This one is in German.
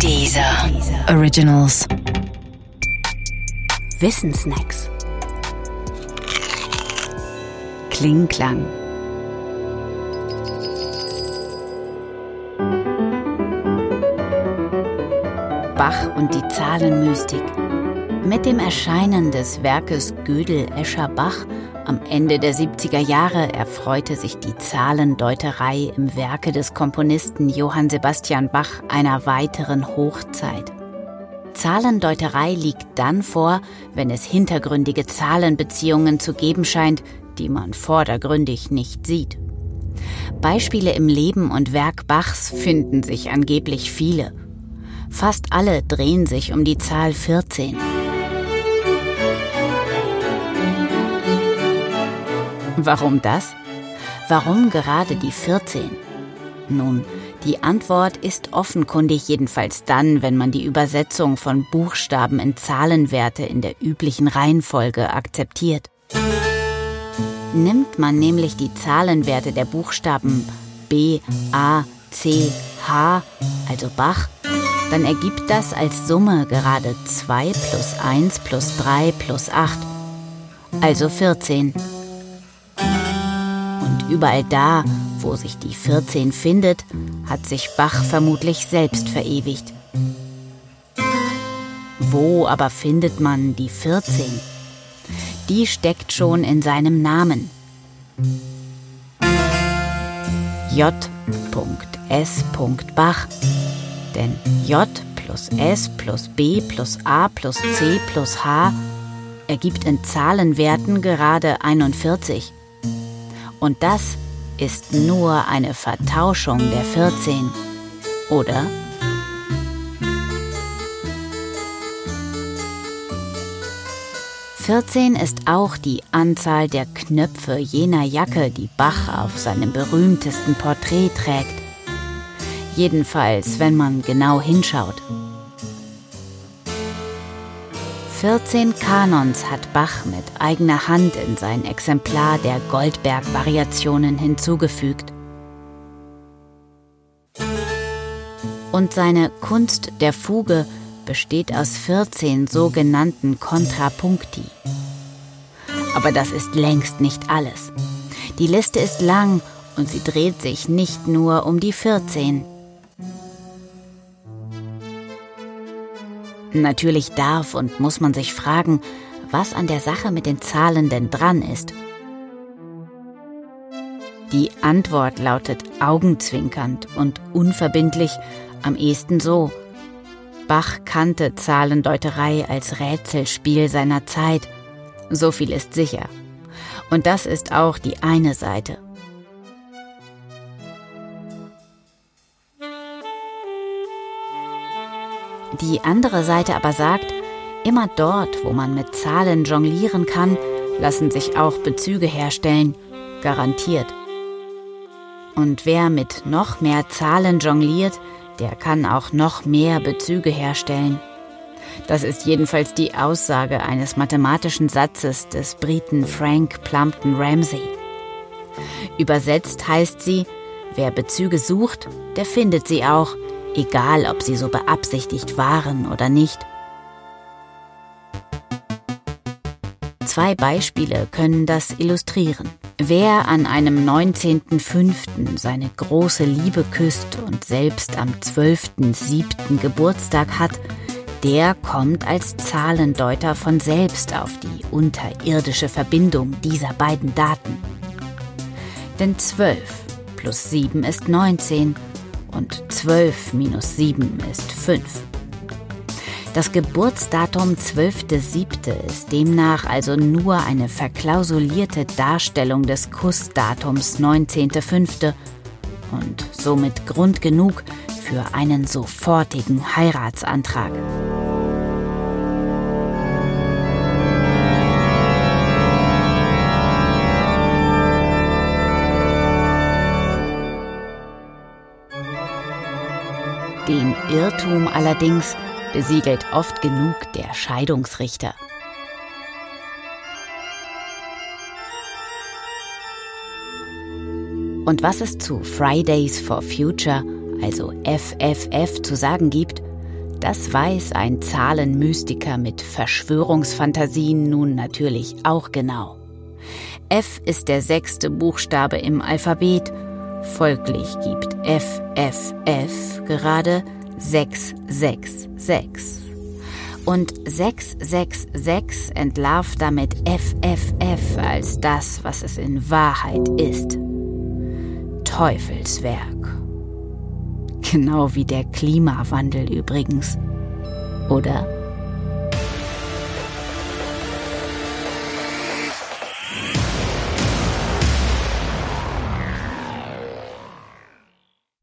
Dieser Originals. Wissensnacks. Klingklang. Bach und die Zahlenmystik. Mit dem Erscheinen des Werkes Gödel Escher Bach am Ende der 70er Jahre erfreute sich die Zahlendeuterei im Werke des Komponisten Johann Sebastian Bach einer weiteren Hochzeit. Zahlendeuterei liegt dann vor, wenn es hintergründige Zahlenbeziehungen zu geben scheint, die man vordergründig nicht sieht. Beispiele im Leben und Werk Bachs finden sich angeblich viele. Fast alle drehen sich um die Zahl 14. Warum das? Warum gerade die 14? Nun, die Antwort ist offenkundig jedenfalls dann, wenn man die Übersetzung von Buchstaben in Zahlenwerte in der üblichen Reihenfolge akzeptiert. Nimmt man nämlich die Zahlenwerte der Buchstaben B, A, C, H, also Bach, dann ergibt das als Summe gerade 2 plus 1 plus 3 plus 8, also 14 überall da, wo sich die 14 findet, hat sich Bach vermutlich selbst verewigt. Wo aber findet man die 14? Die steckt schon in seinem Namen. J.S. Bach. Denn J plus S plus B plus A plus C plus H ergibt in Zahlenwerten gerade 41. Und das ist nur eine Vertauschung der 14, oder? Vierzehn ist auch die Anzahl der Knöpfe jener Jacke, die Bach auf seinem berühmtesten Porträt trägt. Jedenfalls, wenn man genau hinschaut. 14 Kanons hat Bach mit eigener Hand in sein Exemplar der Goldberg-Variationen hinzugefügt. Und seine Kunst der Fuge besteht aus 14 sogenannten Kontrapunkti. Aber das ist längst nicht alles. Die Liste ist lang und sie dreht sich nicht nur um die 14. Natürlich darf und muss man sich fragen, was an der Sache mit den Zahlen denn dran ist. Die Antwort lautet augenzwinkernd und unverbindlich am ehesten so. Bach kannte Zahlendeuterei als Rätselspiel seiner Zeit. So viel ist sicher. Und das ist auch die eine Seite. Die andere Seite aber sagt, immer dort, wo man mit Zahlen jonglieren kann, lassen sich auch Bezüge herstellen, garantiert. Und wer mit noch mehr Zahlen jongliert, der kann auch noch mehr Bezüge herstellen. Das ist jedenfalls die Aussage eines mathematischen Satzes des Briten Frank Plumpton Ramsey. Übersetzt heißt sie, wer Bezüge sucht, der findet sie auch, egal ob sie so beabsichtigt waren oder nicht. Zwei Beispiele können das illustrieren. Wer an einem 19.05. seine große Liebe küsst und selbst am 12.07. Geburtstag hat, der kommt als Zahlendeuter von selbst auf die unterirdische Verbindung dieser beiden Daten. Denn 12 plus 7 ist 19 und 12 minus 7 ist 5. Das Geburtsdatum 12.07. ist demnach also nur eine verklausulierte Darstellung des Kussdatums 19.05. und somit Grund genug für einen sofortigen Heiratsantrag. Den Irrtum allerdings besiegelt oft genug der Scheidungsrichter. Und was es zu Fridays for Future, also FFF, zu sagen gibt, Das weiß ein Zahlenmystiker mit Verschwörungsfantasien nun natürlich auch genau. F ist der sechste Buchstabe im Alphabet, folglich gibt F, F, F gerade 666. Und 666 entlarvt damit FFF als das, was es in Wahrheit ist. Teufelswerk. Genau wie der Klimawandel übrigens. Oder?